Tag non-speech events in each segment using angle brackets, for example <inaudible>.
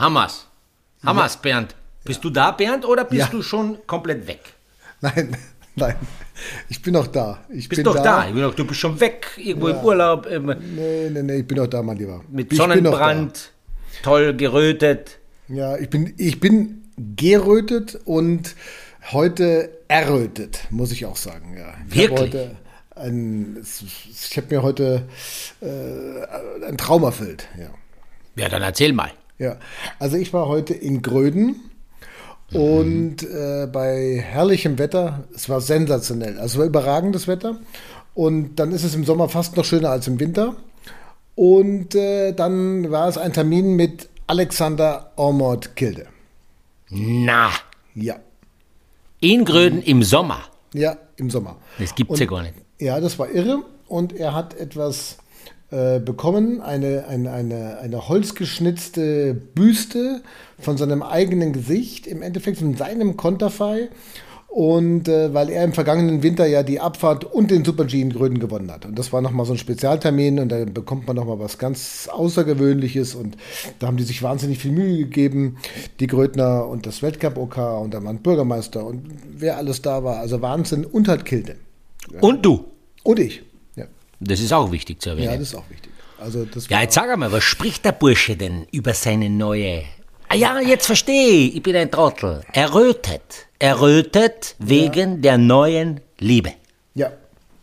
Hamas. Hamas, Bernd. Bist du da, Bernd, oder bist Ja. du schon komplett weg? Nein, <laughs> nein. Ich bin noch da. Ich Bist bin doch da. Ich bin du bist schon weg, irgendwo im Urlaub, ähm, Nee, nee, nee, ich bin noch da, mein Lieber. mit ich Sonnenbrand, toll gerötet. da. Ja, ich bin, ich bin gerötet und heute errötet, muss ich auch sagen. Ja. Ich Wirklich? Habe heute ein, ich habe mir heute äh, ein Traum erfüllt. Ja. Ja, dann erzähl mal. Ja, also ich war heute in Gröden und äh, bei herrlichem Wetter, es war sensationell, also es war überragendes Wetter. Und dann ist es im Sommer fast noch schöner als im Winter. Und äh, dann war es ein Termin mit Alexander Ormond Kilde. Na, Ja, in Gröden im Sommer. ja, im Sommer. Das gibt's ja gar nicht. Ja, das war irre. Und er hat etwas äh, bekommen, eine, eine, eine, eine holzgeschnitzte Büste von seinem eigenen Gesicht, im Endeffekt von seinem Konterfei. Und äh, weil er im vergangenen Winter ja die Abfahrt und den Super-G in Gröden gewonnen hat. Und das war nochmal so ein Spezialtermin und da bekommt man nochmal was ganz Außergewöhnliches. Und da haben die sich wahnsinnig viel Mühe gegeben, die Grödner und das Weltcup-OK und da waren Bürgermeister und wer alles da war. Also Wahnsinn und halt Kilde. Und du. Und ich. Ja, Das ist auch wichtig zu ja erwähnen. das ist auch wichtig. Also das Ja, jetzt sag einmal, was spricht der Bursche denn über seine neue... Ah ja, jetzt verstehe ich, ich bin ein Trottel. Errötet. Errötet wegen der neuen Liebe. ja,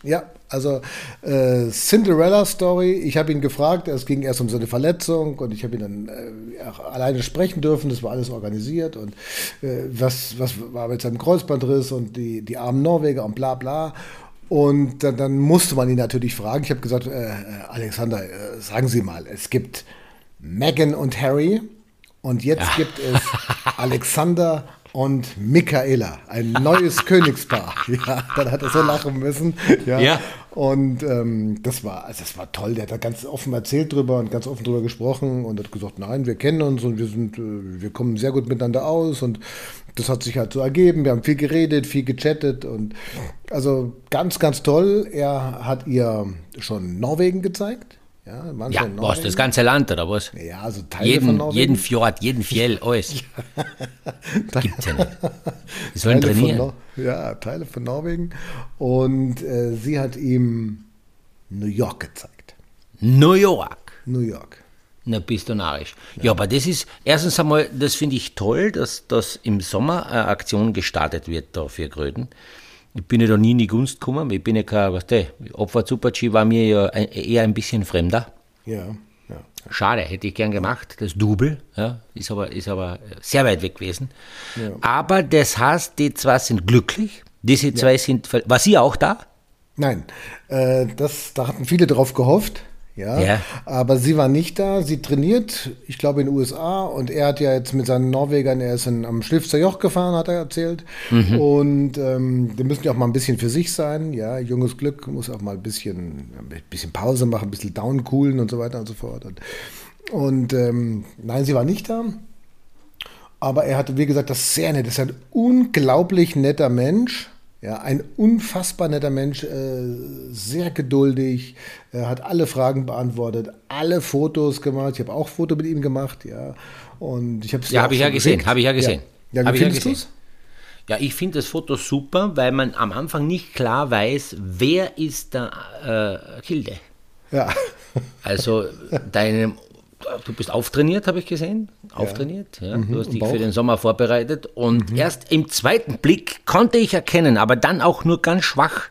ja. Also äh, Cinderella Story, ich habe ihn gefragt, es ging erst um seine Verletzung und ich habe ihn dann äh, alleine sprechen dürfen, das war alles organisiert und äh, was, was war mit seinem Kreuzbandriss und die, die armen Norweger und bla bla. Und dann, dann musste man ihn natürlich fragen. Ich habe gesagt, äh, äh, Alexander, äh, sagen Sie mal, es gibt Meghan und Harry und jetzt gibt es <laughs> Alexander und Michaela, ein <laughs> neues Königspaar. <laughs> Ja, dann hat er so lachen müssen. Ja. Ja. Und ähm, das war, also das war toll. Der hat da ganz offen erzählt drüber und ganz offen drüber gesprochen und hat gesagt, nein, wir kennen uns und wir sind, äh, wir kommen sehr gut miteinander aus und das hat sich halt so ergeben. Wir haben viel geredet, viel gechattet und also ganz, ganz toll. Er hat ihr schon Norwegen gezeigt. Ja, Ja, was, das ganze Land, oder was? Ja, also Teile von Jeden, Norwegen. jeden Fjord, jeden Fjell, <laughs> alles. Gibt's ja nicht. Die sollen Teile von trainieren. Ja, Teile von Norwegen. Und äh, sie hat ihm New York gezeigt. New York. New York. Na, bist du narrisch. Ja. aber das ist, erstens einmal, das finde ich toll, dass, dass im Sommer eine Aktion gestartet wird da für Gröden. Ich bin ja da nie in die Gunst gekommen, ich bin ja kein, was der, Opfer Super-G war mir ja ein, eher ein bisschen fremder. Ja, ja. Schade, hätte ich gern gemacht, das Double, ja, ist aber, ist aber sehr weit weg gewesen. Aber das heißt, die zwei sind glücklich, diese zwei sind, ver- war sie auch da? Nein, äh, das, da hatten viele drauf gehofft. Ja, Ja. aber sie war nicht da. Sie trainiert, ich glaube, in den USA. Und er hat ja jetzt mit seinen Norwegern, er ist in, am Schlifzer Joch gefahren, hat er erzählt. Und ähm, die müssen ja auch mal ein bisschen für sich sein. Ja, junges Glück muss auch mal ein bisschen, ein bisschen Pause machen, ein bisschen downcoolen und so weiter und so fort. Und, und ähm, nein, sie war nicht da. Aber er hatte, wie gesagt, das sehr nett. Das ist ein unglaublich netter Mensch. Ja, ein unfassbar netter Mensch, äh, sehr geduldig, er hat alle Fragen beantwortet, alle Fotos gemacht. Ich habe auch Foto mit ihm gemacht, ja. Und ich habe es Ja, habe ich ja gesehen, habe ich ja gesehen. Ja, ja wie ich ja findest du gesehen. es? Ja, ich finde das Foto super, weil man am Anfang nicht klar weiß, wer ist der äh, Hilde. Ja. Also <laughs> deine, du bist auftrainiert, habe ich gesehen. Auftrainiert, ja. Du hast dich Bauch. für den Sommer vorbereitet. Und erst im zweiten Blick konnte ich erkennen, aber dann auch nur ganz schwach,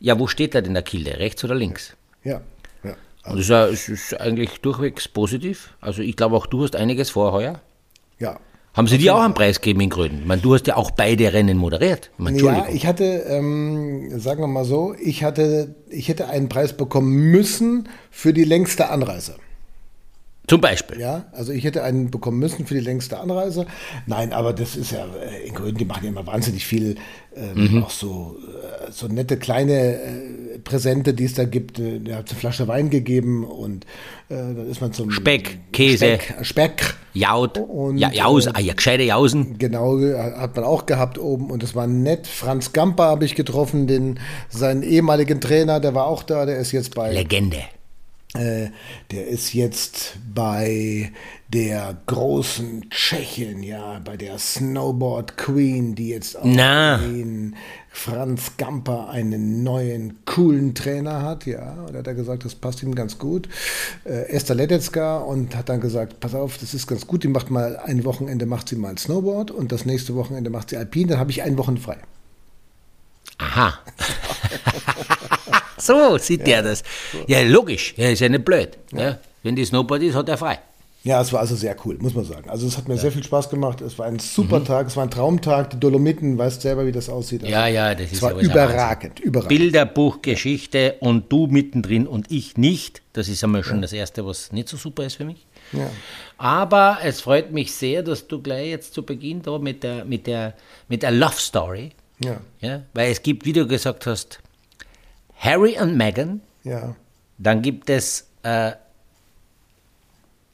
ja, wo steht er denn der Kilde? Rechts oder links? ja, ja. Und das ist, ja, es ist eigentlich durchwegs positiv. Also ich glaube auch du hast einiges vor heuer. ja. Haben sie dir auch einen Preis gegeben in Gröden? Ich meine, du hast ja auch beide Rennen moderiert. Ich meine, Ja, ich hatte, ähm, sagen wir mal so, ich hatte, ich hätte einen Preis bekommen müssen für die längste Anreise. Zum Beispiel. Ja, also ich hätte einen bekommen müssen für die längste Anreise. Nein, aber das ist ja, äh, in Gröden, die machen ja immer wahnsinnig viel, ähm, Mhm. auch so, äh, so nette kleine äh, Präsente, die es da gibt. Äh, Der hat eine Flasche Wein gegeben und äh, dann ist man zum Speck, Käse. Speck, Speck Jaut. Und, ja, Jausen. Ah, ja, gescheite Jausen. Genau, hat man auch gehabt oben und das war nett. Franz Gamper habe ich getroffen, den, seinen ehemaligen Trainer, der war auch da, der ist jetzt bei, Legende. Äh, der ist jetzt bei der großen Tschechin, ja, bei der Snowboard Queen, die jetzt auch Na. den Franz Gamper einen neuen, coolen Trainer hat, ja. Und hat er gesagt, das passt ihm ganz gut. Äh, Esther Ledetzka und hat dann gesagt, pass auf, das ist ganz gut, die macht mal ein Wochenende macht sie mal Snowboard und das nächste Wochenende macht sie Alpin, dann habe ich ein Wochen frei. Aha. <laughs> so sieht der das. Ja, logisch. Ja, ist ja nicht blöd. Ja. Wenn die Snowboard ist, hat er frei. Ja, es war also sehr cool, muss man sagen. Also es hat mir sehr viel Spaß gemacht. Es war ein super Tag, es war ein Traumtag. Die Dolomiten, weißt selber, wie das aussieht. Also Ja, ja, das ist war überragend, überragend. Bilderbuchgeschichte und du mittendrin und ich nicht. Das ist einmal schon das Erste, was nicht so super ist für mich. Ja. Aber es freut mich sehr, dass du gleich jetzt zu Beginn da mit der, mit der, mit der Love Story, Ja, ja, weil es gibt, wie du gesagt hast, Harry und Meghan, ja, dann gibt es äh,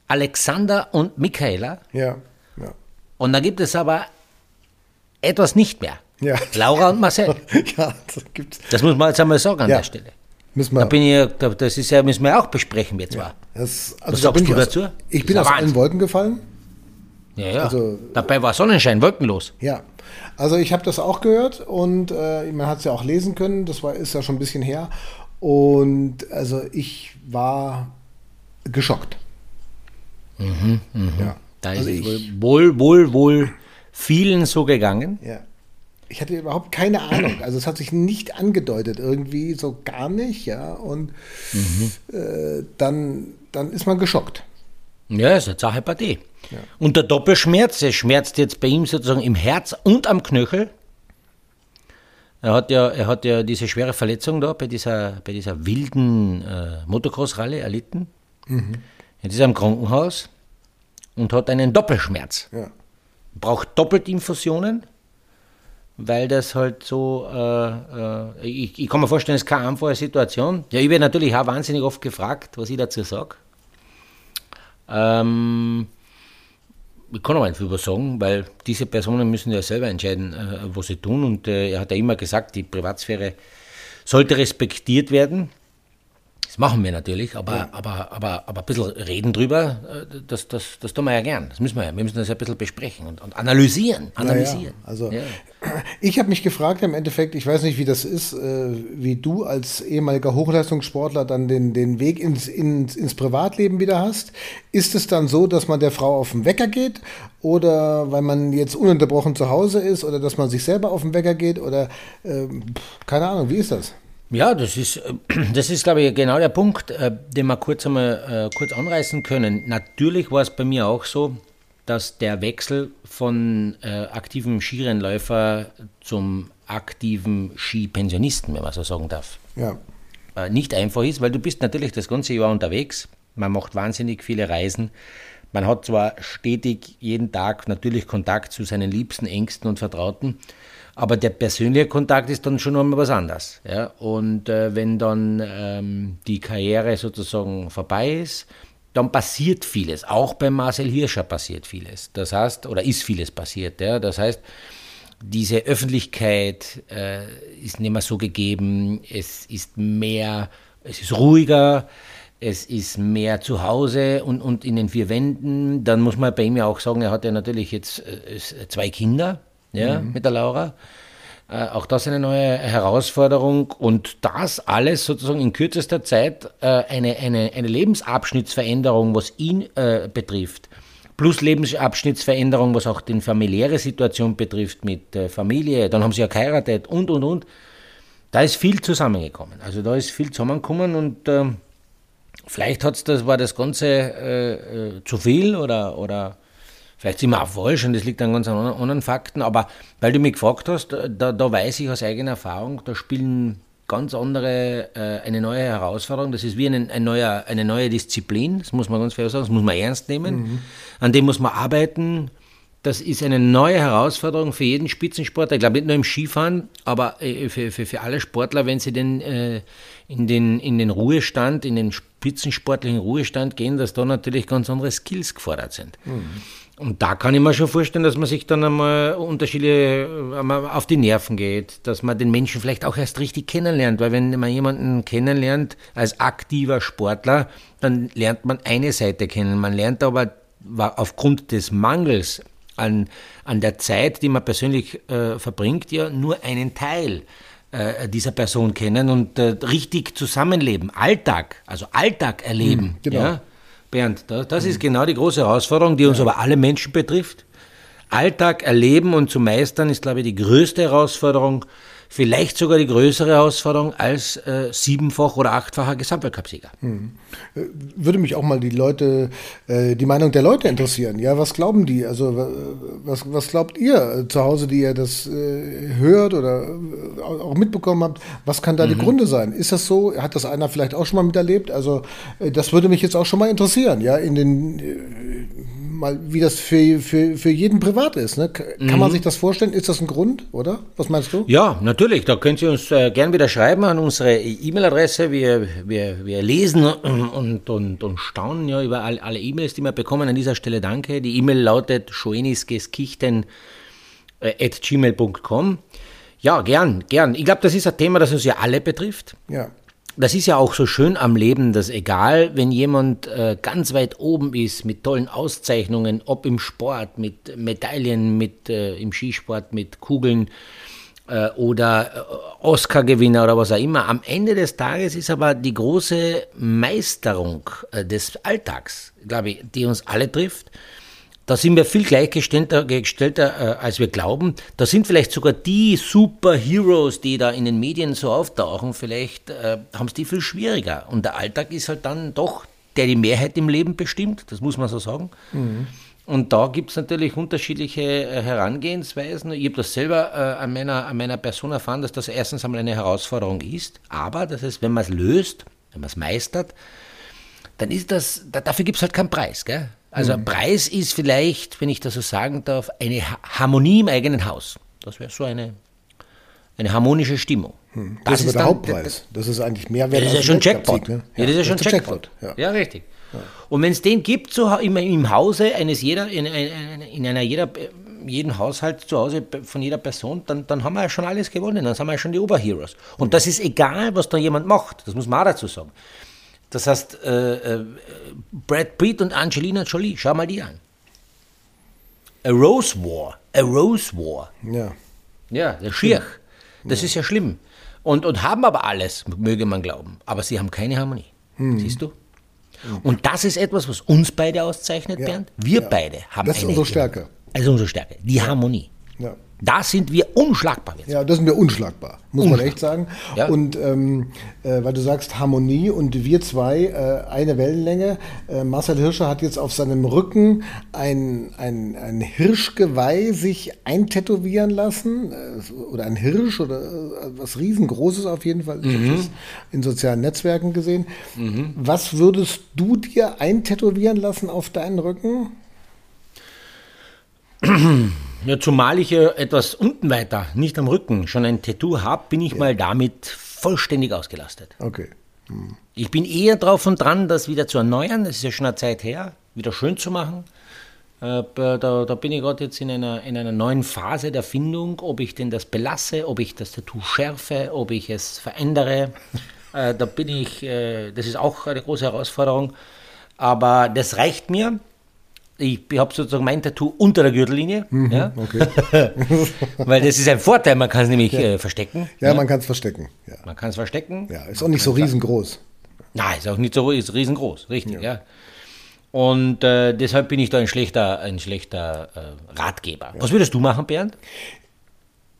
Alexander und Michaela ja, ja. und dann gibt es aber etwas nicht mehr. Ja. Laura und Marcel. <laughs> ja, das gibt's. Das muss man jetzt einmal sagen an Ja. der Stelle. Müssen Da wir. bin ich, ja- da- das ist ja, müssen wir auch besprechen, wir zwar. Das, Was da sagst du ich aus, dazu? Ich bin aus allen. Wolken gefallen. Ja, ja. Also- Dabei war Sonnenschein, wolkenlos. Ja, also ich habe das auch gehört und äh, man hat es ja auch lesen können. Das war, ist ja schon ein bisschen her. Und also ich war geschockt. Ja. Da Also ist es wohl, wohl, wohl, vielen so gegangen. Ja. Ich hatte überhaupt keine Ahnung. Also es hat sich nicht angedeutet, irgendwie so gar nicht, ja. Und äh, dann, dann ist man geschockt. Ja, ist eine Sache Partie. Und der Doppelschmerz, er schmerzt jetzt bei ihm sozusagen im Herz und am Knöchel. Er hat ja, er hat ja diese schwere Verletzung da bei dieser, bei dieser wilden äh, Motocross-Rallye erlitten. Jetzt ist er im Krankenhaus und hat einen Doppelschmerz. Ja. braucht doppelt Infusionen, weil das halt so, äh, äh, ich, ich kann mir vorstellen, es ist keine einfache Situation. Ja, ich werde natürlich auch wahnsinnig oft gefragt, was ich dazu sage. Ähm, ich kann aber nicht viel was sagen, weil diese Personen müssen ja selber entscheiden, äh, was sie tun. Und äh, er hat ja immer gesagt, die Privatsphäre sollte respektiert werden. Das machen wir natürlich, aber, aber, aber, aber ein bisschen reden drüber, äh, das, das, das tun wir ja gern. Das müssen wir ja. Wir müssen das ja ein bisschen besprechen und, und analysieren. analysieren. Ja, ja. Also Ja. <clears throat> ich habe mich gefragt im Endeffekt, ich weiß nicht, wie das ist, äh, wie du als ehemaliger Hochleistungssportler dann den, den Weg ins, ins, ins Privatleben wieder hast. Ist es dann so, dass man der Frau auf den Wecker geht oder weil man jetzt ununterbrochen zu Hause ist oder dass man sich selber auf den Wecker geht oder pff, keine Ahnung, wie ist das? Ja, das ist, äh, <clears throat> das ist, glaube ich, genau der Punkt, äh, den wir kurz einmal äh, kurz anreißen können. Natürlich war es bei mir auch so, dass der Wechsel von äh, aktivem Skirennläufer zum aktiven Skipensionisten, wenn man so sagen darf, Ja, äh, nicht einfach ist, weil du bist natürlich das ganze Jahr unterwegs. Man macht wahnsinnig viele Reisen. Man hat zwar stetig jeden Tag natürlich Kontakt zu seinen Liebsten, Ängsten und Vertrauten, aber der persönliche Kontakt ist dann schon nochmal was anderes. Ja? Und äh, wenn dann ähm, die Karriere sozusagen vorbei ist, dann passiert vieles. Auch bei Marcel Hirscher passiert vieles. Das heißt, oder ist vieles passiert. Ja? Das heißt, diese Öffentlichkeit äh, ist nicht mehr so gegeben, es ist mehr, es ist ruhiger, es ist mehr zu Hause und, und in den vier Wänden. Dann muss man bei ihm ja auch sagen, er hat ja natürlich jetzt äh, zwei Kinder ja, mit der Laura. Äh, auch das eine neue Herausforderung und das alles sozusagen in kürzester Zeit äh, eine, eine, eine Lebensabschnittsveränderung, was ihn äh, betrifft, plus Lebensabschnittsveränderung, was auch die familiäre Situation betrifft mit äh, Familie, dann haben sie ja geheiratet und und und. Da ist viel zusammengekommen. Also da ist viel zusammengekommen und ähm, vielleicht hat's das, war das Ganze äh, äh, zu viel oder, oder vielleicht sind wir auch falsch und das liegt an ganz anderen, anderen Fakten, aber weil du mich gefragt hast, da, da weiß ich aus eigener Erfahrung, da spielen ganz andere, äh, eine neue Herausforderung, das ist wie ein, ein neuer, eine neue Disziplin, das muss man ganz fair sagen, das muss man ernst nehmen, an dem muss man arbeiten, das ist eine neue Herausforderung für jeden Spitzensportler. Ich glaube nicht nur im Skifahren, aber äh, für, für, für alle Sportler, wenn sie denn äh, in, den, in den Ruhestand, in den spitzensportlichen Ruhestand gehen, dass da natürlich ganz andere Skills gefordert sind. Und da kann ich mir schon vorstellen, dass man sich dann einmal unterschiedliche einmal auf die Nerven geht, dass man den Menschen vielleicht auch erst richtig kennenlernt, weil wenn man jemanden kennenlernt als aktiver Sportler, dann lernt man eine Seite kennen. Man lernt aber aufgrund des Mangels an, an der Zeit, die man persönlich äh, verbringt, ja nur einen Teil äh, dieser Person kennen und äh, richtig zusammenleben, Alltag, also Alltag erleben. Mhm, genau. Ja? Bernd, das, mhm. ist genau die große Herausforderung, die uns ja. aber alle Menschen betrifft. Alltag erleben und zu meistern ist, glaube ich, die größte Herausforderung, vielleicht sogar die größere Herausforderung als äh, siebenfach oder achtfacher Gesamtweltcupsieger. Hm. Würde mich auch mal die Leute, äh, die Meinung der Leute interessieren. Ja, was glauben die? Also was, was glaubt ihr äh, zu Hause, die ihr das äh, hört oder äh, auch mitbekommen habt? Was kann da mhm. die Gründe sein? Ist das so? Hat das einer vielleicht auch schon mal miterlebt? Also äh, das würde mich jetzt auch schon mal interessieren. Ja, in den mal, wie das für, für, für jeden privat ist. Ne? Kann mhm. man sich das vorstellen? Ist das ein Grund, oder? Was meinst du? Ja, natürlich. Da könnt ihr uns äh, gern wieder schreiben an unsere E-Mail-Adresse. Wir, wir, wir lesen und, und, und staunen ja über all, alle E-Mails, die wir bekommen. An dieser Stelle danke. Die E-Mail lautet schoeniskeskirchten.gmail.com. Äh, ja, gern, gern. Ich glaube, das ist ein Thema, das uns ja alle betrifft. Ja das ist ja auch so schön am Leben, dass egal, wenn jemand äh, ganz weit oben ist mit tollen Auszeichnungen, ob im Sport, mit Medaillen, mit äh, im Skisport, mit Kugeln äh, oder äh, Oscar-Gewinner oder was auch immer, am Ende des Tages ist aber die große Meisterung äh, des Alltags, glaube ich, die uns alle trifft da sind wir viel gleichgestellter gestellter, äh, als wir glauben. Da sind vielleicht sogar die Superheroes, die da in den Medien so auftauchen, vielleicht äh, haben es die viel schwieriger. Und der Alltag ist halt dann doch, der die Mehrheit im Leben bestimmt, das muss man so sagen. Mhm. Und da gibt es natürlich unterschiedliche äh, Herangehensweisen. Ich habe das selber äh, an, meiner, an meiner Person erfahren, dass das erstens einmal eine Herausforderung ist, aber das heißt, wenn man es löst, wenn man es meistert, dann ist das, dafür gibt es halt keinen Preis. Gell? Also ein mhm. Preis ist vielleicht, wenn ich das so sagen darf, eine Harmonie im eigenen Haus. Das wäre so eine, eine harmonische Stimmung. Hm. Das, das, ist, ist der dann, Hauptpreis. Das ist eigentlich mehr wert Das ist ja schon Jackpot. Ne? Ja, ja, das ist ja schon Jackpot. Jackpot. Ja. ja. richtig. Und wenn es den gibt, so im, im Hause eines jeder, in, in einer jeder, jeden Haushalt zu Hause von jeder Person, dann, dann haben wir ja schon alles gewonnen. Dann sind wir ja schon die Oberheroes. Und das ist egal, was da jemand macht. Das muss man auch dazu sagen. Das heißt, äh, äh, Brad Pitt und Angelina Jolie, schau mal die an. A Rose War, a Rose War. Ja. Ja, der Schirch. Das ja. ist ja schlimm. Und, und haben aber alles, möge man glauben. Aber sie haben keine Harmonie. Mhm. Siehst du? Und das ist etwas, was uns beide auszeichnet, ja. Bernd. Wir ja. beide haben Das ist unsere Stärke. Das ist unsere Stärke, die Harmonie. Ja. Da sind wir unschlagbar jetzt. Ja, da sind wir unschlagbar, muss unschlagbar. man echt sagen. Ja. Und ähm, äh, weil du sagst Harmonie und wir zwei äh, eine Wellenlänge. Äh, Marcel Hirscher hat jetzt auf seinem Rücken ein, ein, ein Hirschgeweih sich eintätowieren lassen. Äh, oder ein Hirsch oder äh, was riesengroßes auf jeden Fall. Ich mhm. habe das in sozialen Netzwerken gesehen. Mhm. Was würdest du dir eintätowieren lassen auf deinen Rücken? <clears throat> Ja, zumal ich ja etwas unten weiter, nicht am Rücken, schon ein Tattoo habe, bin ich ja. mal damit vollständig ausgelastet. Okay. Hm. Ich bin eher drauf und dran, das wieder zu erneuern. Das ist ja schon eine Zeit her, wieder schön zu machen. Äh, da, da, bin ich gerade jetzt in einer, in einer neuen Phase der Findung, ob ich denn das belasse, ob ich das Tattoo schärfe, ob ich es verändere. Äh, da bin ich, äh, das ist auch eine große Herausforderung. Aber das reicht mir ich habe sozusagen mein Tattoo unter der Gürtellinie. Mhm, ja? okay. <laughs> Weil das ist ein Vorteil, man kann es nämlich ja. äh, verstecken. Ja, ja. man kann es verstecken. Man kann es verstecken. Ja, ist auch nicht so riesengroß. Nein, ist auch nicht so ist riesengroß, richtig, ja. Und äh, deshalb bin ich da ein schlechter, ein schlechter äh, Ratgeber. Was würdest du machen, Bernd?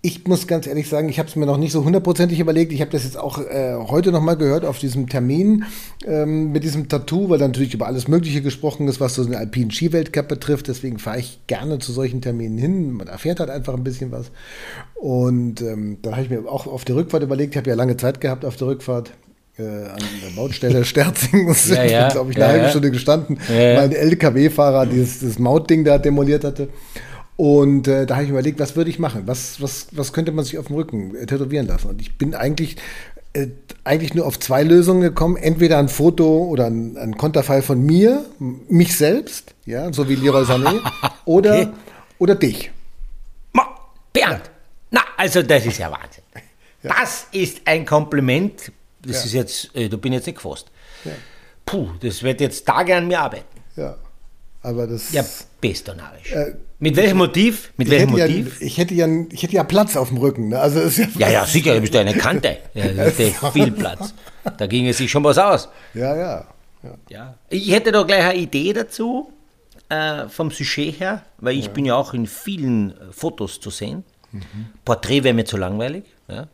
Ich muss ganz ehrlich sagen, ich habe es mir noch nicht so hundertprozentig überlegt. Ich habe das jetzt auch äh, heute nochmal gehört auf diesem Termin ähm, mit diesem Tattoo, weil da natürlich über alles Mögliche gesprochen ist, was so den alpinen Skiweltcup betrifft. Deswegen fahre ich gerne zu solchen Terminen hin. Man erfährt halt einfach ein bisschen was. Und ähm, dann habe ich mir auch auf der Rückfahrt überlegt, ich habe ja lange Zeit gehabt auf der Rückfahrt, äh, an der Baustelle <laughs> Sterzing. Das ja, ja, glaube ich, eine ja, halbe Stunde gestanden, weil ein LKW-Fahrer dieses, dieses Mautding da demoliert hatte. Und äh, da habe ich überlegt, was würde ich machen? Was, was, was könnte man sich auf dem Rücken äh, tätowieren lassen? Und ich bin eigentlich, äh, eigentlich nur auf zwei Lösungen gekommen. Entweder ein Foto oder ein, ein Konterfei von mir, mich selbst, ja, so wie Leroy Sané. <laughs> oder, Okay. oder dich. Bernd, na, also das ist ja Wahnsinn. Das ist ein Kompliment. Das Ja. ist jetzt, äh, da bin ich jetzt nicht gefasst. Puh, das wird jetzt Tage an mir arbeiten. Ja. Aber das. Ja, bestonarisch. Äh, Mit welchem Motiv? Mit ich, welchem hätte ja, Motiv? ich, hätte ja, ich hätte ja Platz auf dem Rücken. Ne? Also ist ja, Ja, ja, sicher, bist ja eine Kante. <laughs> Ja, da ja viel Platz. Da ging es sich schon was aus. ja, ja. ja. Ich hätte da gleich eine Idee dazu, äh, vom Sujet her, weil ich bin ja auch in vielen äh, Fotos zu sehen. Porträt wäre mir zu langweilig. Ja.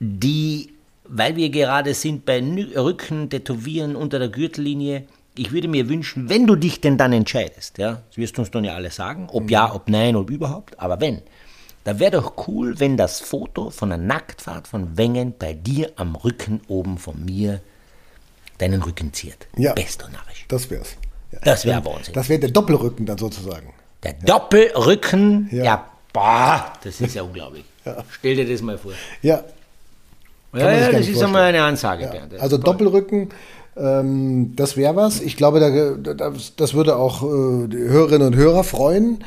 Die, weil wir gerade sind bei Rücken, Tätowieren unter der Gürtellinie, ich würde mir wünschen, wenn du dich denn dann entscheidest, ja, das wirst du uns dann ja alle sagen, ob ja, ob nein, ob überhaupt, aber wenn, da wäre doch cool, wenn das Foto von der Nacktfahrt von Wengen bei dir am Rücken oben von mir deinen Rücken ziert. Ja. Bestonarisch. Das wär's. Ja. Das wäre Wahnsinn. Das wäre der Doppelrücken dann sozusagen. Der Doppelrücken, ja, Ja. boah, das ist ja unglaublich. <laughs> Stell dir das mal vor. Ja. Ja, ja das ist einmal eine Ansage, Ja, Bernd. also Doppelrücken, ähm, das wäre was. Ich glaube, da, das, das würde auch äh, die Hörerinnen und Hörer freuen.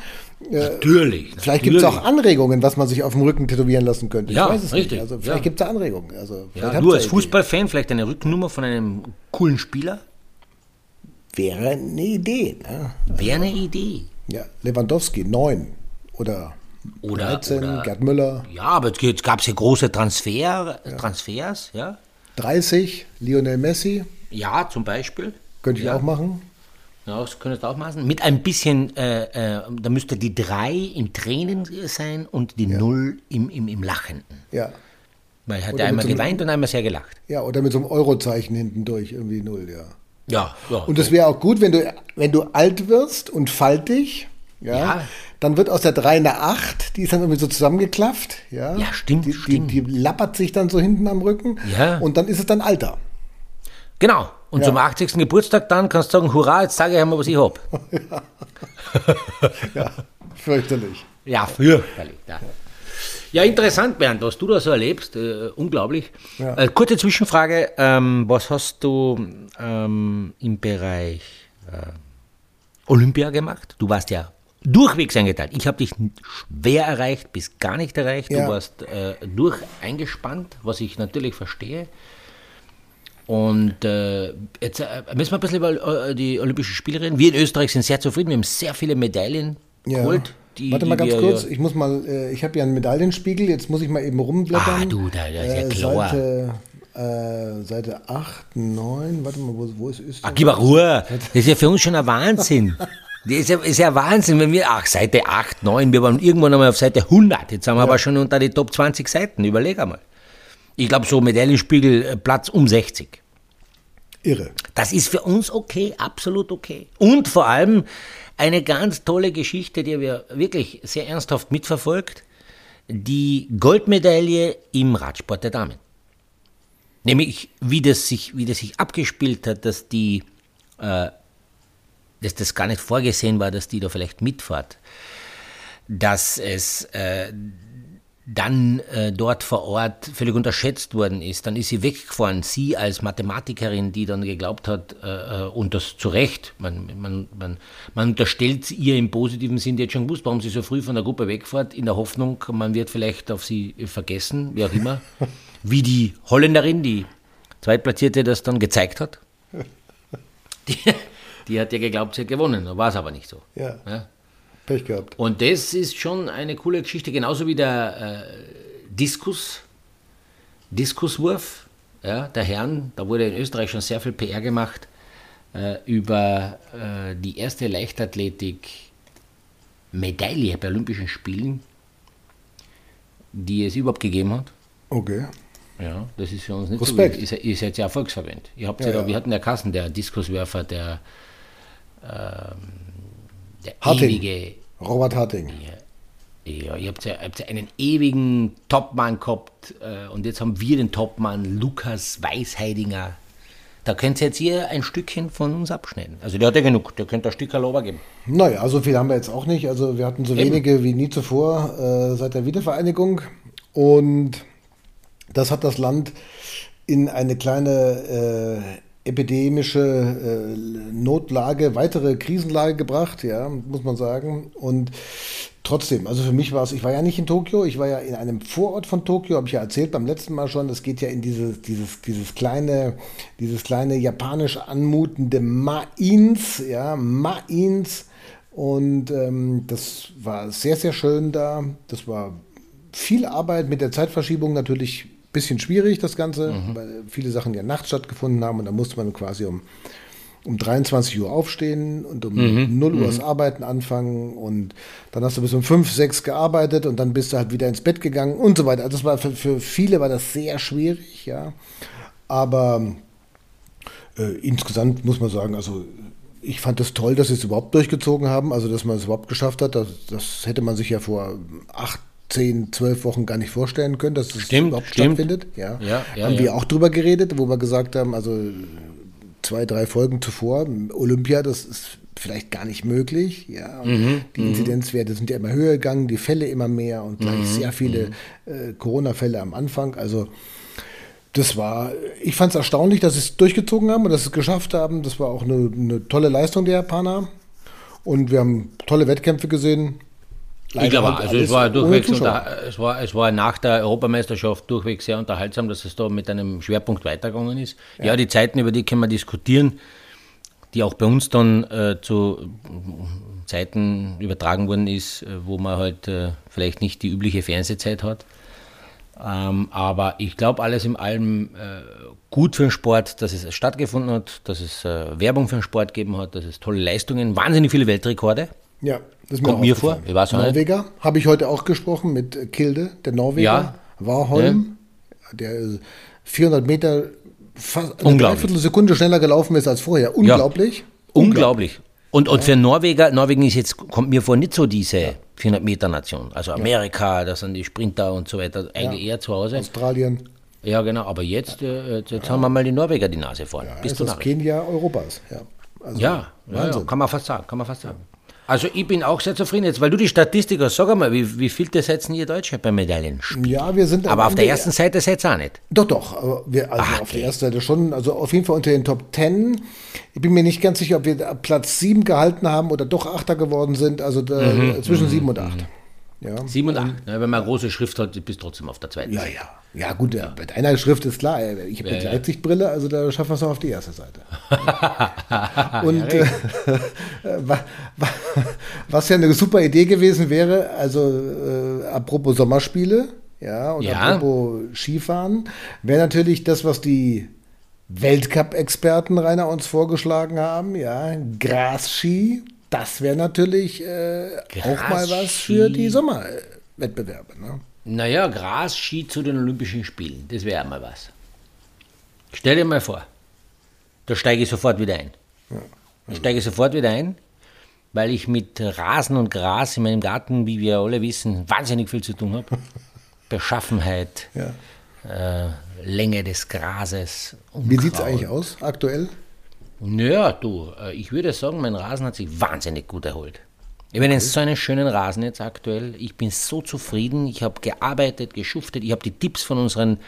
Natürlich. Vielleicht gibt es auch Anregungen, was man sich auf dem Rücken tätowieren lassen könnte. Ich Ja, weiß es richtig, nicht. Also vielleicht ja. gibt es da Anregungen. Also Ja, du als. Fußballfan vielleicht eine Rückennummer von einem coolen Spieler? Wäre eine Idee. Ne? Wäre eine Idee. Ja, Lewandowski, 9. Oder, Oder- 13, oder- Gerd Müller, Ja, aber jetzt gab es ja große Transfer, Transfers, ja. 30, Lionel Messi. Ja, zum Beispiel. Könnte ich Ja. auch machen. Ja, das könntest du auch machen. Mit ein bisschen, äh, äh, da müsste die 3 im Tränen sein und die 0 im, im, im Lachenden. Ja. Weil er hat Oder ja einmal so geweint und einmal sehr gelacht. Ja, oder mit so einem Eurozeichen hinten durch, irgendwie null, ja. Ja, ja. Und es wäre auch gut, wenn du, wenn du alt wirst und faltig, ja, Ja. dann wird aus der 3 eine 8, die ist dann irgendwie so zusammengeklafft, ja. Ja, stimmt, Die, stimmt. Die, die lappert sich dann so hinten am Rücken. Ja. Und dann ist es dann Alter. Genau. Und Ja. zum 80. Geburtstag dann kannst du sagen, hurra, jetzt sage ich einmal, was ich hab. <laughs> Ja, fürchterlich. Ja, fürchterlich. Ja. ja, interessant, Bernd, was du da so erlebst. Äh, unglaublich. Äh, kurze Zwischenfrage. Ähm, was hast du ähm, im Bereich äh, Olympia gemacht? Du warst ja durchwegs eingeteilt. Ich habe dich schwer erreicht, bis gar nicht erreicht. Du warst äh, durch eingespannt, was ich natürlich verstehe. Und äh, jetzt äh, müssen wir ein bisschen über äh, die Olympischen Spiele reden. Wir in Österreich sind sehr zufrieden. Wir haben sehr viele Medaillen Ja. geholt. Die, Warte die mal ganz wir, kurz, Ja, ich muss mal, äh, ich habe ja einen Medaillenspiegel, jetzt muss ich mal eben rumblättern. Ah, du, da- da ist ja äh, klar. Seite, äh, Seite 8, 9, warte mal, wo, wo ist Österreich? ach, gib mal Ruhe. Das ist ja für uns schon ein Wahnsinn. Das ist ja, ist ja Wahnsinn, wenn wir, ach, Seite 8, 9, wir waren irgendwann einmal auf Seite 100. Jetzt sind wir aber schon unter die Top 20 Seiten. Überleg einmal. Ich glaube, so Medaillenspiegel äh, Platz um 60. Irre. Das ist für uns okay, absolut okay. Und vor allem eine ganz tolle Geschichte, die wir wirklich sehr ernsthaft mitverfolgt, die Goldmedaille im Radsport der Damen. Nämlich, wie das sich, wie das sich abgespielt hat, dass die, äh, dass das gar nicht vorgesehen war, dass die da vielleicht mitfahrt. Dass es äh, dann äh, dort vor Ort völlig unterschätzt worden ist. Dann ist sie weggefahren, sie als Mathematikerin, die dann geglaubt hat, äh, äh, und das zu Recht, man, man, man, man unterstellt ihr im positiven Sinn, die hat schon gewusst, warum sie so früh von der Gruppe wegfährt, in der Hoffnung, man wird vielleicht auf sie vergessen, wie auch immer, <laughs> wie die Holländerin, die Zweitplatzierte, das dann gezeigt hat. <laughs> Die, die hat ja geglaubt, sie hat gewonnen, war es aber nicht so. Ja. Ja? Pech gehabt. Und das ist schon eine coole Geschichte, genauso wie der äh, Diskus, Diskuswurf ja, der Herren. Da wurde in Österreich schon sehr viel PR gemacht äh, über äh, die erste Leichtathletik-Medaille bei Olympischen Spielen, die es überhaupt gegeben hat. Okay. Ja, das ist für uns nicht Respekt. so. Ihr, ihr seid ja Erfolgsverband. Ihr habt ja, Ja, da, ja. wir hatten ja Kassen, der Diskuswerfer, der, ähm, der Harting. ewige Robert Harting. ja, ihr habt ja, habt ja einen ewigen Topmann gehabt äh, und jetzt haben wir den Topmann Lukas Weisheidinger. Da könnt ihr jetzt hier ein Stückchen von uns abschneiden. Also der hat ja genug, der könnte ein Stück Lober geben. Naja, so viel haben wir jetzt auch nicht. Also wir hatten so Eben. wenige wie nie zuvor äh, seit der Wiedervereinigung. Und das hat das Land in eine kleine epidemische äh, Notlage, weitere Krisenlage gebracht, ja, muss man sagen. Und trotzdem, also für mich war es, ich war ja nicht in Tokio, ich war ja in einem Vorort von Tokio, habe ich ja erzählt beim letzten Mal schon, das geht ja in dieses, dieses, dieses kleine, dieses kleine japanisch anmutende Mains, ja, Mains. Und ähm, das war sehr, sehr schön da. Das war viel Arbeit mit der Zeitverschiebung natürlich bisschen schwierig, das Ganze, mhm. weil viele Sachen ja nachts stattgefunden haben und da musste man quasi um, um 23 Uhr aufstehen und um mhm. 0 Uhr mhm. das Arbeiten anfangen und dann hast du bis um 5, 6 gearbeitet und dann bist du halt wieder ins Bett gegangen und so weiter. Also das war für, für viele war das sehr schwierig, ja. Aber äh, insgesamt muss man sagen, also ich fand es das toll, dass sie es überhaupt durchgezogen haben, also dass man es überhaupt geschafft hat. Das, das hätte man sich ja vor acht 10, 12 Wochen gar nicht vorstellen können, dass es stimmt, überhaupt stimmt. stattfindet. Ja. Ja, ja, haben ja. wir auch drüber geredet, wo wir gesagt haben, also zwei, drei Folgen zuvor, Olympia, das ist vielleicht gar nicht möglich. Ja. Mhm, die Inzidenzwerte sind ja immer höher gegangen, die Fälle immer mehr und gleich sehr viele äh, Corona-Fälle am Anfang. Also das war, ich fand es erstaunlich, dass sie es durchgezogen haben und dass sie es geschafft haben. Das war auch eine, eine tolle Leistung der Japaner. Und wir haben tolle Wettkämpfe gesehen. Ich glaube, also es war durchwegs unter, es war, es war nach der Europameisterschaft durchwegs sehr unterhaltsam, dass es da mit einem Schwerpunkt weitergegangen ist. Ja, ja die Zeiten, über die können wir diskutieren, die auch bei uns dann äh, zu Zeiten übertragen worden ist, äh, wo man halt äh, vielleicht nicht die übliche Fernsehzeit hat. Ähm, aber ich glaube, alles in allem äh, gut für den Sport, dass es stattgefunden hat, dass es äh, Werbung für den Sport gegeben hat, dass es tolle Leistungen, wahnsinnig viele Weltrekorde. Ja, das Kommt mir, vor. Ich weiß Norweger habe ich heute auch gesprochen mit Kilde, der Norweger. Ja. Warholm, ja. der 400 Meter fast eine Dreiviertelsekunde schneller gelaufen ist als vorher. Unglaublich. Ja. Unglaublich. Und, und für Norweger, Norwegen ist jetzt, kommt mir vor, nicht so diese 400 Meter Nation. Also Amerika, das sind die Sprinter und so weiter, eigentlich eher zu Hause. Australien. Ja, genau, aber jetzt, äh, jetzt haben wir mal die Norweger die Nase vorn. Ja, Bist ist das Kenia Europas. Ja, also, ja, ja, kann man fast sagen, kann man fast sagen. Also ich bin auch sehr zufrieden jetzt, weil du die Statistik hast. Sag einmal, wie, wie viel setzen ihr Deutsche bei Medaillen? Ja, wir sind. Aber auf der ersten Seite seid ihr auch nicht. Doch, doch. Wir, also Ach, auf okay. der ersten Seite schon. Also auf jeden Fall unter den Top Ten. Ich bin mir nicht ganz sicher, ob wir Platz 7 gehalten haben oder doch Achter geworden sind. Also da, mhm, zwischen 7 mhm, und 8. Ja. 7 und 8. Ja, wenn man große Schrift hat, bist du trotzdem auf der zweiten. Ja, ja. Ja, gut, ja. bei deiner Schrift ist klar. Ich habe eine Leipzig-Brille, also da schaffen wir es auch auf die erste Seite. <laughs> und äh, <laughs> was ja eine super Idee gewesen wäre, also äh, apropos Sommerspiele, ja, und apropos Skifahren, wäre natürlich das, was die Weltcup-Experten Rainer uns vorgeschlagen haben, ja, Grasski, das wäre natürlich äh, auch mal was für die Sommerwettbewerbe. Ne? Naja, Gras-Ski zu den Olympischen Spielen, das wäre mal was. Stell dir mal vor, da steige ich sofort wieder ein. Ja. Da steige ich sofort wieder ein, weil ich mit Rasen und Gras in meinem Garten, wie wir alle wissen, wahnsinnig viel zu tun habe. <laughs> Beschaffenheit, ja. äh, Länge des Grases. Unkraut. Wie sieht es eigentlich aus aktuell? Naja, du, äh, ich würde sagen, mein Rasen hat sich wahnsinnig gut erholt. Ich jetzt so einen schönen Rasen jetzt aktuell. Ich bin so zufrieden. Ich habe gearbeitet, geschuftet. Ich habe die Tipps von unseren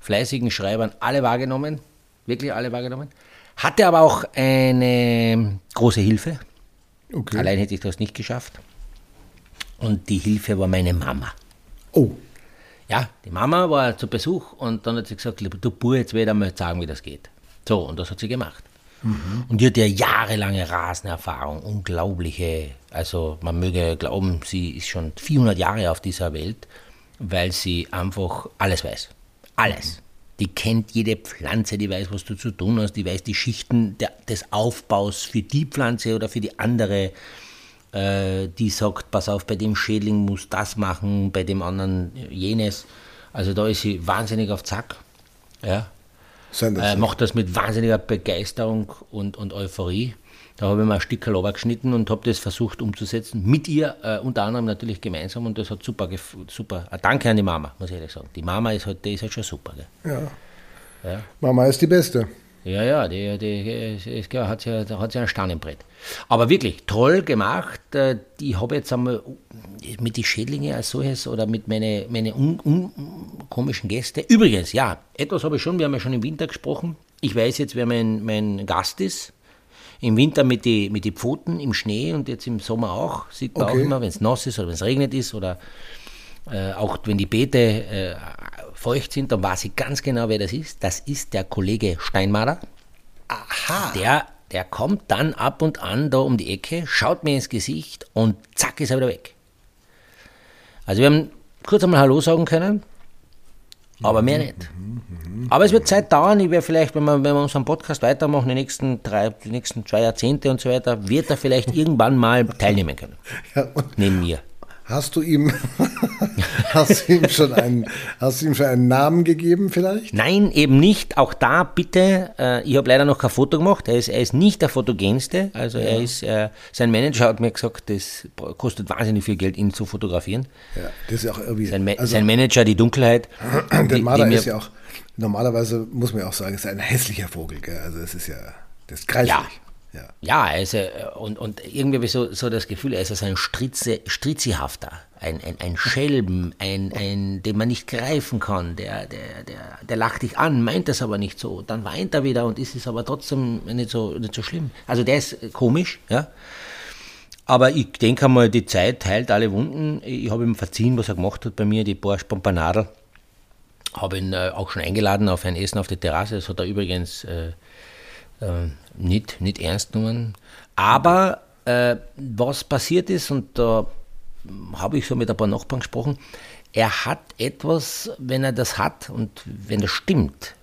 fleißigen Schreibern alle wahrgenommen. Wirklich alle wahrgenommen. Hatte aber auch eine große Hilfe. Okay. Allein hätte ich das nicht geschafft. Und die Hilfe war meine Mama. Oh. Ja, die Mama war zu Besuch und dann hat sie gesagt, du Bur, jetzt werde ich mal sagen, wie das geht. So, und das hat sie gemacht. Mhm. Und die hat ja jahrelange Rasenerfahrung, unglaubliche, also man möge glauben, sie ist schon 400 Jahre auf dieser Welt, weil sie einfach alles weiß. Alles. Mhm. Die kennt jede Pflanze, die weiß, was du zu tun hast, die weiß die Schichten der, des Aufbaus für die Pflanze oder für die andere. Äh, die sagt, pass auf, bei dem Schädling muss das machen, bei dem anderen jenes. Also da ist sie wahnsinnig auf Zack. Ja, äh, macht das mit wahnsinniger Begeisterung und, und Euphorie. Da habe ich mal ein Stück Kalover geschnitten und habe das versucht umzusetzen. Mit ihr, äh, unter anderem natürlich gemeinsam und das hat super, super. Äh, danke an die Mama, muss ich ehrlich sagen. Die Mama ist halt, die ist halt schon super. Gell? Ja. ja. Mama ist die Beste. Ja, ja, die, die, die, die hat ja hat ja ein Stein im Brett. Aber wirklich toll gemacht. Äh, ich habe jetzt einmal mit den Schädlingen als solches oder mit meinen meine un, un, komischen Gästen. Übrigens, ja, etwas habe ich schon, wir haben ja schon im Winter gesprochen. Ich weiß jetzt, wer mein, mein Gast ist. Im Winter mit den mit die Pfoten im Schnee und jetzt im Sommer auch. Sieht man Okay. auch immer, wenn es nass ist oder wenn es regnet ist oder äh, auch wenn die Beete äh, feucht sind, dann weiß ich ganz genau, wer das ist. Das ist der Kollege Steinmader. Aha. Der, der kommt dann ab und an da um die Ecke, schaut mir ins Gesicht und zack ist er wieder weg. Also wir haben kurz einmal Hallo sagen können, aber mehr nicht. Aber es wird Zeit dauern. Ich werde vielleicht, wenn wir, wenn wir unseren Podcast weitermachen, die nächsten drei, die nächsten zwei Jahrzehnte und so weiter, wird er vielleicht <laughs> irgendwann mal teilnehmen können. Ja, und Neben mir. Hast du ihm, <laughs> hast du ihm schon einen, hast du ihm schon einen Namen gegeben vielleicht? Nein, eben nicht. Auch da bitte, äh, ich habe leider noch kein Foto gemacht. Er ist, er ist nicht der fotogenste. Also er ist, äh, sein Manager hat mir gesagt, das kostet wahnsinnig viel Geld, ihn zu fotografieren. Ja, das ist ja auch irgendwie. Sein, Ma also, sein Manager, die Dunkelheit. <clears throat> der die- Marder die ist ja auch, normalerweise muss man ja auch sagen, ist ein hässlicher Vogel, gell? Also es ist ja, das ist greiflich. Ja. Ja. Ja, ist, äh, und, und irgendwie habe ich so, so das Gefühl, er ist so ein Stritze, Stritzihafter, ein, ein, ein Schelm, ein, ein, den man nicht greifen kann. Der, der, der, der lacht dich an, meint es aber nicht so. Dann weint er wieder und ist es aber trotzdem nicht so, nicht so schlimm. Also der ist äh, komisch, ja. Aber ich denke einmal, die Zeit heilt alle Wunden. Ich habe ihm verziehen, was er gemacht hat bei mir, die paar Spompanadel. Habe ihn äh, auch schon eingeladen auf ein Essen auf der Terrasse. Das hat er übrigens äh, äh, nicht, nicht ernst genommen. Aber äh, was passiert ist, und da habe ich so mit ein paar Nachbarn gesprochen, er hat etwas, wenn er das hat und wenn das stimmt,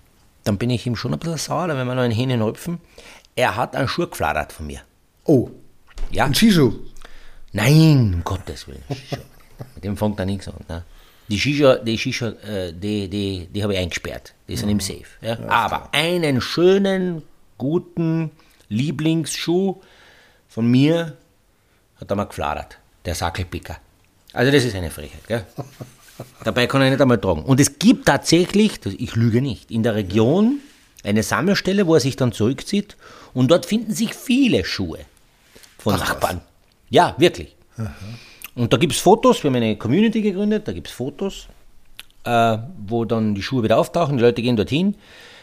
dann bin ich ihm schon ein bisschen sauer, wenn wir noch einen Hähnen rüpfen. Er hat einen Schuh gefladert von mir. Oh, Ja? ein Skischuh. Nein, um Gottes Willen. <laughs> Mit dem fängt er nichts an. Ne? Die Shisha, die, Shisha äh, die, die, die habe ich eingesperrt. Die sind im Safe. Ja? Aber einen schönen, guten Lieblingsschuh von mir hat er mal gefladert. Der Sackelpicker. Also das ist eine Frechheit. Gell? <laughs> Dabei kann er nicht einmal tragen. Und es gibt tatsächlich, ich lüge nicht, in der Region eine Sammelstelle, wo er sich dann zurückzieht und dort finden sich viele Schuhe von Ach was. Nachbarn. Ja, wirklich. Und da gibt es Fotos, wir haben eine Community gegründet, da gibt es Fotos, äh, wo dann die Schuhe wieder auftauchen, die Leute gehen dorthin.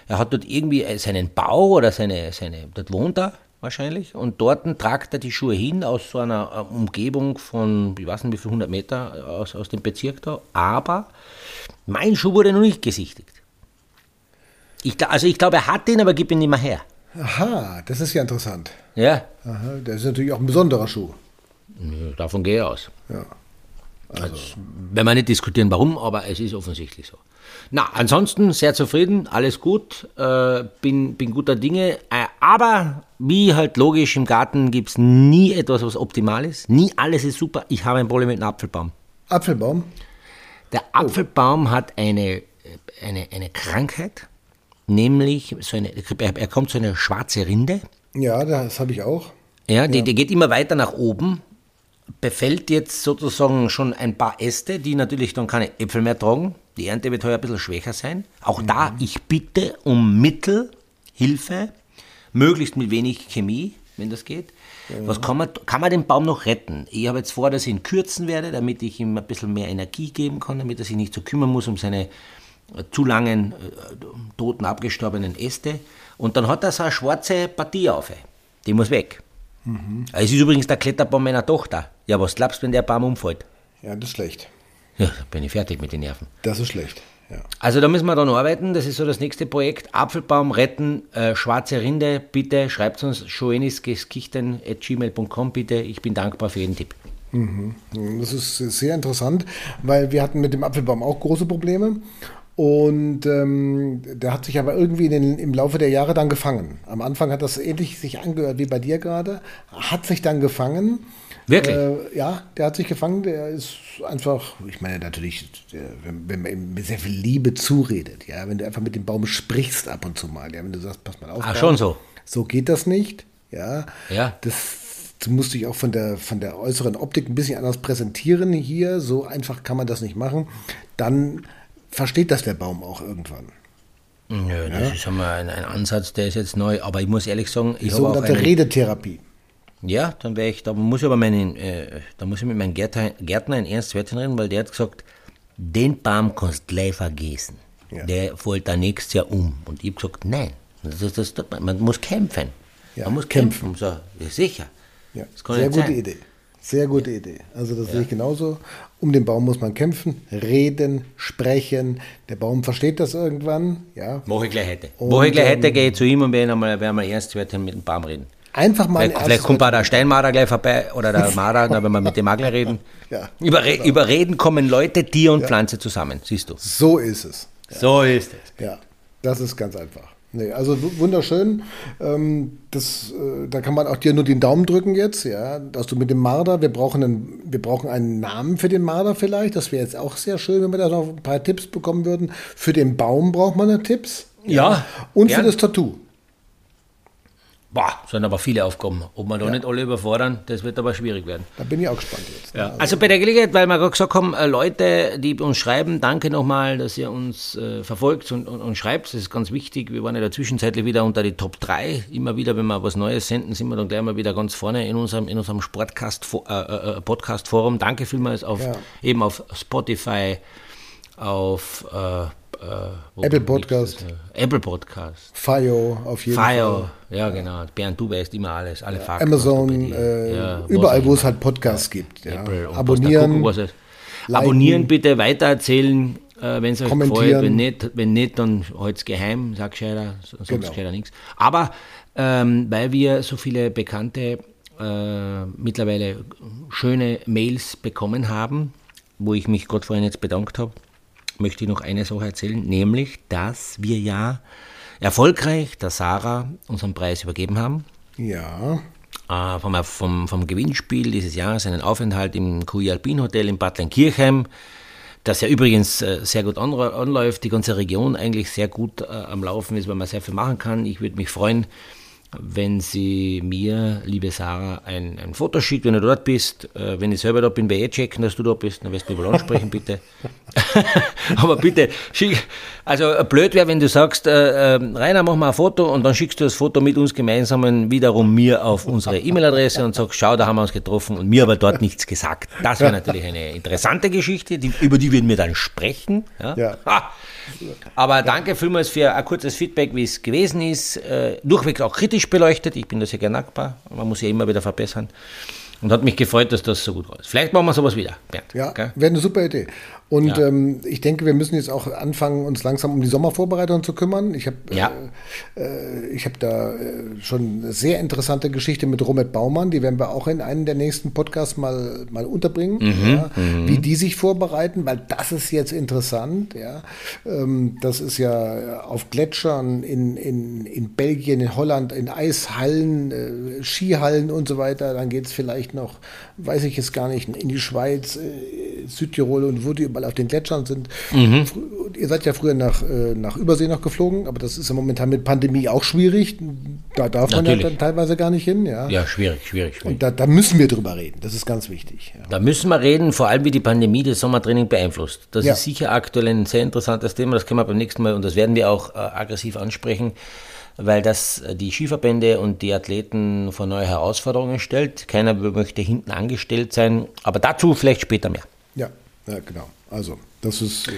Er hat dort irgendwie äh, seinen Bau oder seine, seine dort wohnt er wahrscheinlich und dort tragt er die Schuhe hin aus so einer äh, Umgebung von, ich weiß nicht wie viel, 100 Meter aus, aus dem Bezirk da, aber mein Schuh wurde noch nicht gesichtigt. Ich, also ich glaube, er hat den, aber gibt ihn nicht mehr her. Aha, das ist ja interessant. Ja, Aha, das ist natürlich auch ein besonderer Schuh. Davon gehe ich aus. Ja. Wenn wir nicht diskutieren, warum, aber es ist offensichtlich so. Na, ansonsten sehr zufrieden, alles gut, äh, bin, bin guter Dinge. Äh, aber wie halt logisch, im Garten gibt es nie etwas, was optimal ist. Nie alles ist super. Ich habe ein Problem mit dem Apfelbaum. Apfelbaum. Der Apfelbaum hat eine, eine, eine Krankheit, nämlich so eine, er, bekommt so eine schwarze Rinde. Ja, das habe ich auch. Ja, die, die geht immer weiter nach oben, befällt jetzt sozusagen schon ein paar Äste, die natürlich dann keine Äpfel mehr tragen. Die Ernte wird heuer ein bisschen schwächer sein. Auch da, ich bitte um Mittel, Hilfe, möglichst mit wenig Chemie, wenn das geht. Was kann man, kann man den Baum noch retten? Ich habe jetzt vor, dass ich ihn kürzen werde, damit ich ihm ein bisschen mehr Energie geben kann, damit er sich nicht so kümmern muss um seine äh, zu langen, äh, toten, abgestorbenen Äste. Und dann hat er so eine schwarze Partie auf. Die muss weg. Es ist übrigens der Kletterbaum meiner Tochter. Ja, was glaubst du, wenn der Baum umfällt? Ja, das ist schlecht. Ja, da bin ich fertig mit den Nerven. Das ist schlecht. Ja. Also da müssen wir dann arbeiten. Das ist so das nächste Projekt. Apfelbaum retten, äh, schwarze Rinde, bitte schreibt uns schoeniskichten.gmail.com bitte. Ich bin dankbar für jeden Tipp. Das ist sehr interessant, weil wir hatten mit dem Apfelbaum auch große Probleme. Und ähm, der hat sich aber irgendwie in den, im Laufe der Jahre dann gefangen. Am Anfang hat das ähnlich sich angehört wie bei dir gerade, hat sich dann gefangen. Wirklich? Äh, ja, der hat sich gefangen. Der ist einfach, ich meine natürlich, wenn, wenn man ihm mit sehr viel Liebe zuredet, ja, wenn du einfach mit dem Baum sprichst ab und zu mal, ja, wenn du sagst, pass mal auf. Ah, schon so. So geht das nicht, ja. Ja. Das du musst dich auch von der, von der äußeren Optik ein bisschen anders präsentieren hier. So einfach kann man das nicht machen. Dann versteht das der Baum auch irgendwann. Nö, das ist einmal ein, ein Ansatz, der ist jetzt neu. Aber ich muss ehrlich sagen, ich habe auch sogenannte einen, Redetherapie. Ja, dann wäre ich, da muss ich aber meinen, äh, da muss ich mit meinem Gärtner, Gärtner ein ernstes Wörtchen reden, weil der hat gesagt, den Baum kannst du gleich vergessen. Ja. Der fällt da nächstes Jahr um. Und ich habe gesagt, nein, Das, das, das, man muss kämpfen. Ja, man muss kämpfen. kämpfen. So, ja, sicher. Ja, sehr gute sein. Idee. Sehr gute Idee. Also das sehe ich genauso. Um den Baum muss man kämpfen, reden, sprechen. Der Baum versteht das irgendwann. Ja. Mache ich gleich heute. Und, Mache ich gleich ähm, heute, gehe ich zu ihm und werden einmal, werden wir erst wird mit dem Baum reden. Einfach mal Vielleicht, vielleicht kommt auch der Steinmarder gleich vorbei oder der Marder, <laughs> dann werden wir mit dem gleich reden. <laughs> Ja, über, Re über Reden kommen Leute, Tier und Pflanze zusammen, siehst du. So ist es. So ist es. Ja, das ist ganz einfach. Nee, also wu- wunderschön. Ähm, das, äh, da kann man auch dir nur den Daumen drücken jetzt, ja, dass du mit dem Marder, wir brauchen einen, wir brauchen einen Namen für den Marder vielleicht. Das wäre jetzt auch sehr schön, wenn wir da noch ein paar Tipps bekommen würden. Für den Baum braucht man da Tipps. Ja, Und gern. für das Tattoo. Boah, sind aber viele Aufgaben. Ob wir da nicht alle überfordern, das wird aber schwierig werden. Da bin ich auch gespannt jetzt. Ja. Also bei der Gelegenheit, weil wir gerade gesagt haben, äh, Leute, die uns schreiben, danke nochmal, dass ihr uns äh, verfolgt und, und, und schreibt. Das ist ganz wichtig. Wir waren ja da zwischenzeitlich wieder unter die Top 3. Immer wieder, wenn wir was Neues senden, sind wir dann gleich mal wieder ganz vorne in unserem, in unserem Sportcast, äh, äh, Podcast-Forum. Danke vielmals auf, Ja. eben auf Spotify, auf äh, äh, Apple Podcast. Äh, Apple Podcast. Fio auf jeden Fall. Fire, ja genau. Bernd, du weißt immer alles, alle Fakten. Amazon, äh, ja, überall, wo es halt Podcasts gibt. Ja. Abonnieren. Gucken, es. Abonnieren bitte, weitererzählen, äh, wenn es euch gefällt. Wenn nicht, wenn nicht dann halt's geheim, sag gescheiter, sonst Genau. gescheiter nichts. Aber ähm, weil wir so viele bekannte, äh, mittlerweile schöne Mails bekommen haben, wo ich mich gerade vorhin jetzt bedankt habe, möchte ich noch eine Sache erzählen, nämlich, dass wir ja erfolgreich der Sarah unseren Preis übergeben haben Ja, äh, vom, vom, vom Gewinnspiel dieses Jahres einen Aufenthalt im QI Alpin Hotel in Bad Kirchheim, das ja übrigens äh, sehr gut an, anläuft, die ganze Region eigentlich sehr gut äh, am Laufen ist, weil man sehr viel machen kann. Ich würde mich freuen, wenn sie mir, liebe Sarah, ein, ein Foto schickt, wenn du dort bist. Äh, wenn ich selber da bin, werde ich eh checken, dass du da bist. Dann wirst du mich wohl ansprechen, bitte. <laughs> Aber bitte, schick. Also äh, blöd wäre, wenn du sagst, äh, äh, Rainer, mach mal ein Foto und dann schickst du das Foto mit uns gemeinsamen wiederum mir auf unsere E-Mail-Adresse und sagst, schau, da haben wir uns getroffen und mir aber dort nichts gesagt. Das wäre <laughs> natürlich eine interessante Geschichte, die, über die würden wir dann sprechen. Ja. Ja. Ha. Aber danke vielmals für ein kurzes Feedback, wie es gewesen ist. Äh, durchweg auch kritisch beleuchtet. Ich bin da sehr gern dankbar. Man muss ja immer wieder verbessern. Und hat mich gefreut, dass das so gut war. Vielleicht machen wir sowas wieder, Bernd. ja, wäre eine super Idee. Und Ja. ähm, ich denke, wir müssen jetzt auch anfangen, uns langsam um die Sommervorbereitung zu kümmern. Ich habe Ja. äh, ich hab da äh, schon eine sehr interessante Geschichte mit Robert Baumann, die werden wir auch in einem der nächsten Podcasts mal, mal unterbringen, Mhm, ja, wie die sich vorbereiten, weil das ist jetzt interessant. Ja. Ähm, das ist ja auf Gletschern in, in, in Belgien, in Holland, in Eishallen, äh, Skihallen und so weiter. Dann geht es vielleicht noch, weiß ich jetzt gar nicht, in die Schweiz, äh, Südtirol und wo die überall auf den Gletschern sind. Mhm. Ihr seid ja früher nach, äh, nach Übersee noch geflogen, aber das ist ja momentan mit Pandemie auch schwierig. Da darf man ja Natürlich. dann teilweise gar nicht hin. Ja. Ja, schwierig, schwierig, schwierig. Und da, da müssen wir drüber reden. Das ist ganz wichtig. Ja. Da müssen wir reden, vor allem wie die Pandemie das Sommertraining beeinflusst. Das Ja. ist sicher aktuell ein sehr interessantes Thema, das können wir beim nächsten Mal und das werden wir auch äh, aggressiv ansprechen, weil das äh, die Skiverbände und die Athleten vor neue Herausforderungen stellt. Keiner möchte hinten angestellt sein, aber dazu vielleicht später mehr. Ja, ja, genau. Also, das ist, äh,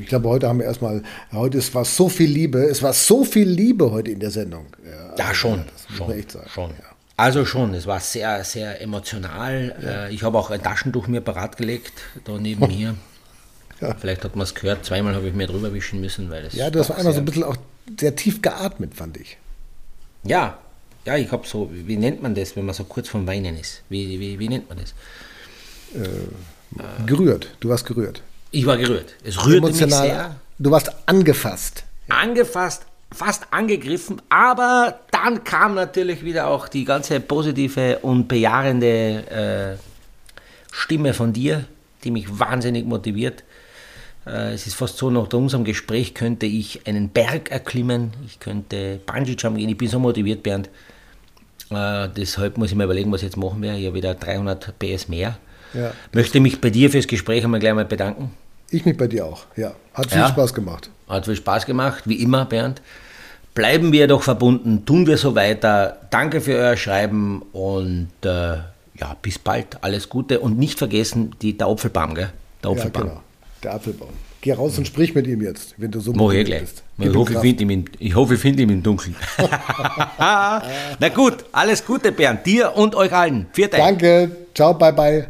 ich glaube, heute haben wir erstmal, heute ist, war so viel Liebe, es war so viel Liebe heute in der Sendung. Ja, Ja, schon, das muss schon, man echt sagen. schon. Also schon, es war sehr, sehr emotional. Äh, Ich habe auch ein Taschentuch mir parat gelegt, da neben <laughs> mir. Ja. Vielleicht hat man es gehört, zweimal habe ich mir drüber wischen müssen, weil es Ja, das war doch einmal so ein bisschen auch sehr tief geatmet, fand ich. Ja, ja, ich habe so, wie nennt man das, wenn man so kurz vom Weinen ist? Wie, wie, wie nennt man das? Gerührt, du warst gerührt. Ich war gerührt. Es rührte mich Emotional, sehr. du warst angefasst. Angefasst, fast angegriffen, aber dann kam natürlich wieder auch die ganze positive und bejahende äh, Stimme von dir, die mich wahnsinnig motiviert. Äh, es ist fast so, nach unserem Gespräch könnte ich einen Berg erklimmen, ich könnte Bungee-Jump gehen, ich bin so motiviert, Bernd. Äh, deshalb muss ich mir überlegen, was ich jetzt machen werde. Ich habe wieder 300 PS mehr. Ja. Möchte mich bei dir fürs Gespräch einmal gleich mal bedanken. Ich mich bei dir auch, ja. Hat viel Ja. Spaß gemacht. Hat viel Spaß gemacht, wie immer, Bernd. Bleiben wir doch verbunden, tun wir so weiter. Danke für euer Schreiben und äh, ja, bis bald. Alles Gute und nicht vergessen die, der Apfelbaum, gell? Der Ja, Apfelbaum. genau. Der Apfelbaum. Geh raus und sprich mit ihm jetzt, wenn du so Mach ich gleich. bist. Ich hoffe, ich finde ihn, im- ich hoffe, ich finde ihn im Dunkeln. <laughs> <laughs> Na gut, alles Gute, Bernd. Dir und euch allen. Viert euch. Danke, ciao, bye bye.